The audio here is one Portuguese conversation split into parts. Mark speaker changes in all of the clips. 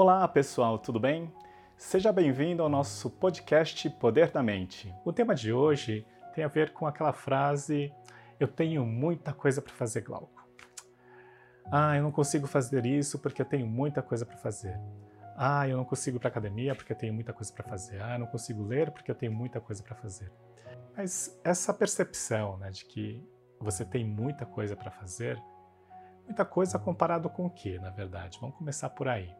Speaker 1: Olá pessoal, tudo bem? Seja bem-vindo ao nosso podcast Poder da Mente. O tema de hoje tem a ver com aquela frase: Eu tenho muita coisa para fazer, Glauco. Ah, eu não consigo fazer isso porque eu tenho muita coisa para fazer. Ah, eu não consigo ir para academia porque eu tenho muita coisa para fazer. Ah, eu não consigo ler porque eu tenho muita coisa para fazer. Mas essa percepção né, de que você tem muita coisa para fazer, muita coisa comparado com o que, na verdade? Vamos começar por aí.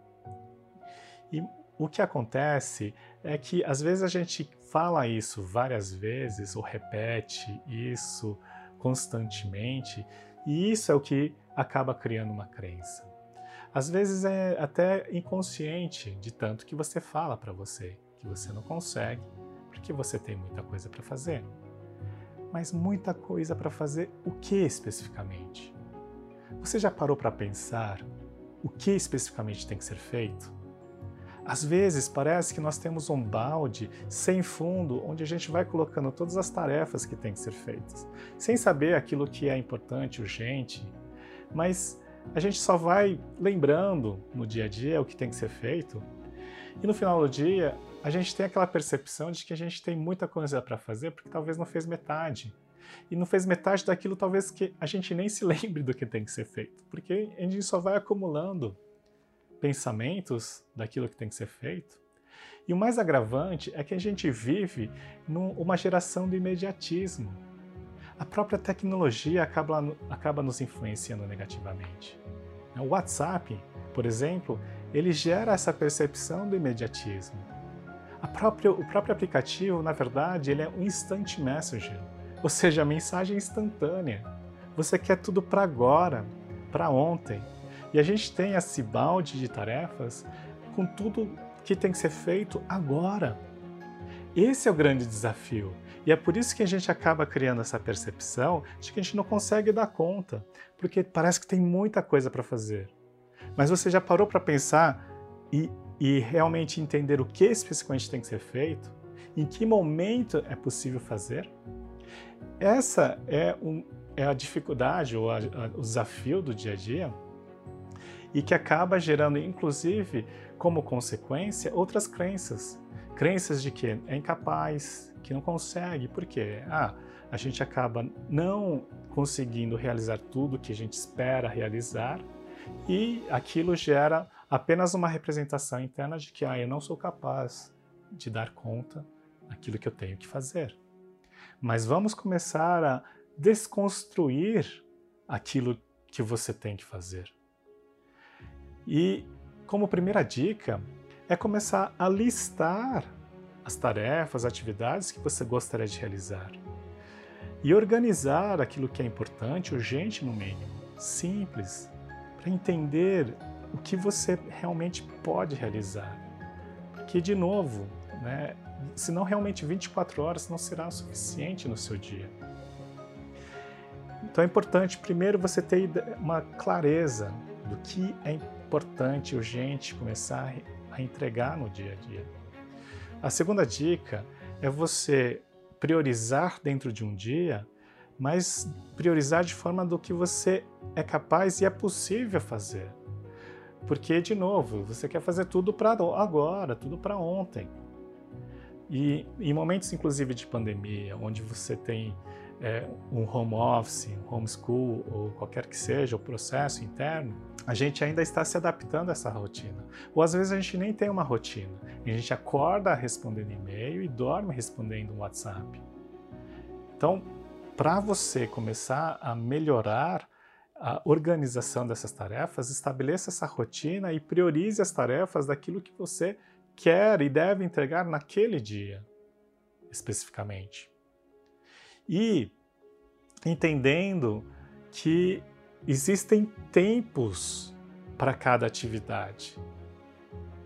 Speaker 1: E o que acontece é que às vezes a gente fala isso várias vezes ou repete isso constantemente, e isso é o que acaba criando uma crença. Às vezes é até inconsciente de tanto que você fala para você que você não consegue, porque você tem muita coisa para fazer. Mas muita coisa para fazer o que especificamente? Você já parou para pensar o que especificamente tem que ser feito? Às vezes parece que nós temos um balde sem fundo onde a gente vai colocando todas as tarefas que têm que ser feitas, sem saber aquilo que é importante, urgente, mas a gente só vai lembrando no dia a dia o que tem que ser feito e no final do dia a gente tem aquela percepção de que a gente tem muita coisa para fazer porque talvez não fez metade. E não fez metade daquilo talvez que a gente nem se lembre do que tem que ser feito, porque a gente só vai acumulando pensamentos daquilo que tem que ser feito. E o mais agravante é que a gente vive numa geração do imediatismo. A própria tecnologia acaba, acaba nos influenciando negativamente. O WhatsApp, por exemplo, ele gera essa percepção do imediatismo. Própria, o próprio aplicativo, na verdade, ele é um instant messenger, ou seja, a mensagem instantânea. Você quer tudo para agora, para ontem. E a gente tem esse balde de tarefas com tudo que tem que ser feito agora. Esse é o grande desafio. E é por isso que a gente acaba criando essa percepção de que a gente não consegue dar conta, porque parece que tem muita coisa para fazer. Mas você já parou para pensar e, e realmente entender o que especificamente tem que ser feito? Em que momento é possível fazer? Essa é, um, é a dificuldade ou a, a, o desafio do dia a dia e que acaba gerando, inclusive, como consequência, outras crenças. Crenças de que é incapaz, que não consegue, por quê? Ah, a gente acaba não conseguindo realizar tudo que a gente espera realizar e aquilo gera apenas uma representação interna de que ah, eu não sou capaz de dar conta daquilo que eu tenho que fazer. Mas vamos começar a desconstruir aquilo que você tem que fazer. E como primeira dica é começar a listar as tarefas, atividades que você gostaria de realizar e organizar aquilo que é importante, urgente no mínimo, simples, para entender o que você realmente pode realizar. Porque, de novo, né, se não realmente 24 horas não será suficiente no seu dia. Então é importante, primeiro, você ter uma clareza do que é importante importante, urgente começar a entregar no dia a dia. A segunda dica é você priorizar dentro de um dia, mas priorizar de forma do que você é capaz e é possível fazer. Porque, de novo, você quer fazer tudo para agora, tudo para ontem. E em momentos, inclusive, de pandemia, onde você tem é, um home office, um homeschool ou qualquer que seja o processo interno, a gente ainda está se adaptando a essa rotina. Ou às vezes a gente nem tem uma rotina. A gente acorda respondendo e-mail e dorme respondendo um WhatsApp. Então, para você começar a melhorar a organização dessas tarefas, estabeleça essa rotina e priorize as tarefas daquilo que você quer e deve entregar naquele dia, especificamente. E entendendo que existem tempos para cada atividade.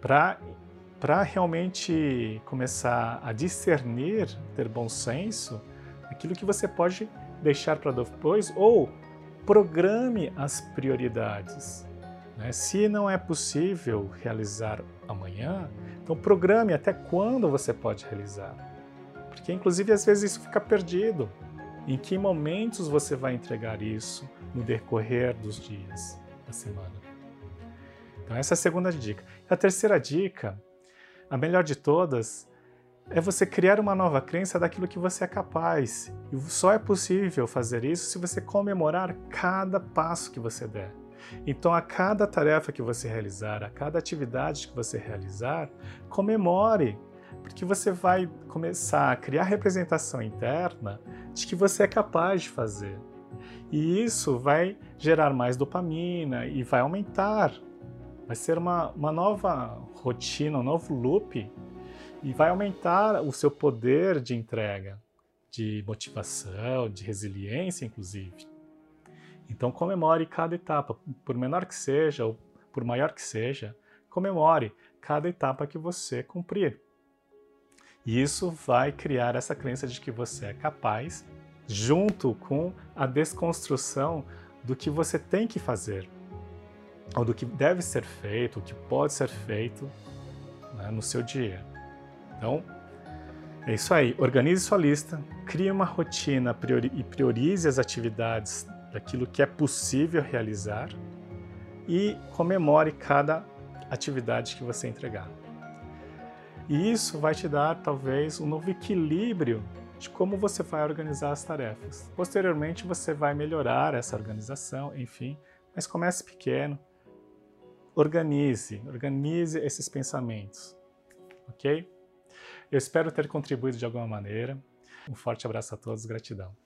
Speaker 1: Para realmente começar a discernir, ter bom senso, aquilo que você pode deixar para depois ou programe as prioridades. Né? Se não é possível realizar amanhã, então programe até quando você pode realizar. Porque, inclusive, às vezes isso fica perdido. Em que momentos você vai entregar isso no decorrer dos dias da semana? Então, essa é a segunda dica. A terceira dica, a melhor de todas, é você criar uma nova crença daquilo que você é capaz. E só é possível fazer isso se você comemorar cada passo que você der. Então, a cada tarefa que você realizar, a cada atividade que você realizar, comemore, porque você vai começar a criar representação interna de que você é capaz de fazer. E isso vai gerar mais dopamina e vai aumentar. Vai ser uma, uma nova rotina, um novo loop e vai aumentar o seu poder de entrega, de motivação, de resiliência, inclusive. Então comemore cada etapa, por menor que seja ou por maior que seja, comemore cada etapa que você cumprir. E isso vai criar essa crença de que você é capaz, junto com a desconstrução do que você tem que fazer, ou do que deve ser feito, o que pode ser feito né, no seu dia. Então, é isso aí. Organize sua lista, crie uma rotina priori e priorize as atividades daquilo que é possível realizar e comemore cada atividade que você entregar. E isso vai te dar talvez um novo equilíbrio de como você vai organizar as tarefas. Posteriormente você vai melhorar essa organização, enfim, mas comece pequeno. Organize, organize esses pensamentos, ok? Eu espero ter contribuído de alguma maneira. Um forte abraço a todos, gratidão.